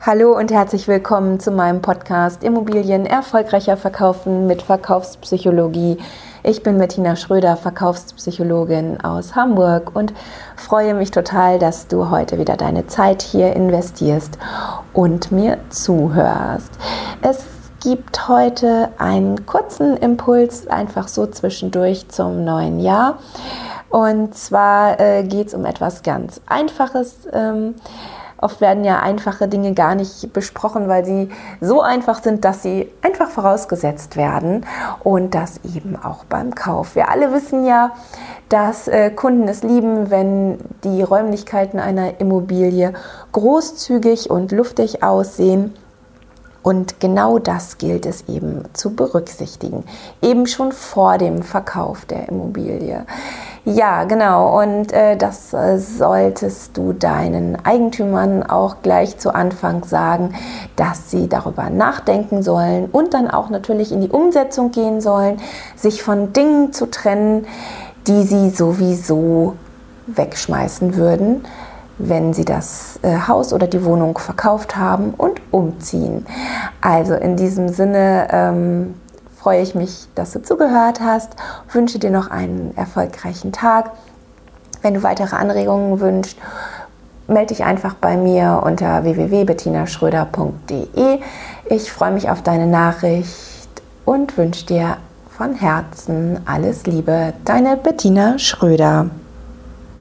Hallo und herzlich willkommen zu meinem Podcast Immobilien erfolgreicher verkaufen mit Verkaufspsychologie. Ich bin Bettina Schröder, Verkaufspsychologin aus Hamburg und freue mich total, dass du heute wieder deine Zeit hier investierst und mir zuhörst. Es gibt heute einen kurzen Impuls, einfach so zwischendurch zum neuen Jahr. Und zwar äh, geht es um etwas ganz Einfaches. Ähm, Oft werden ja einfache Dinge gar nicht besprochen, weil sie so einfach sind, dass sie einfach vorausgesetzt werden und das eben auch beim Kauf. Wir alle wissen ja, dass äh, Kunden es lieben, wenn die Räumlichkeiten einer Immobilie großzügig und luftig aussehen. Und genau das gilt es eben zu berücksichtigen, eben schon vor dem Verkauf der Immobilie. Ja, genau. Und äh, das äh, solltest du deinen Eigentümern auch gleich zu Anfang sagen, dass sie darüber nachdenken sollen und dann auch natürlich in die Umsetzung gehen sollen, sich von Dingen zu trennen, die sie sowieso wegschmeißen würden, wenn sie das äh, Haus oder die Wohnung verkauft haben und umziehen. Also in diesem Sinne. Ähm, freue ich mich, dass du zugehört hast. Wünsche dir noch einen erfolgreichen Tag. Wenn du weitere Anregungen wünschst, melde dich einfach bei mir unter www.bettinaschröder.de. Ich freue mich auf deine Nachricht und wünsche dir von Herzen alles Liebe. Deine Bettina Schröder.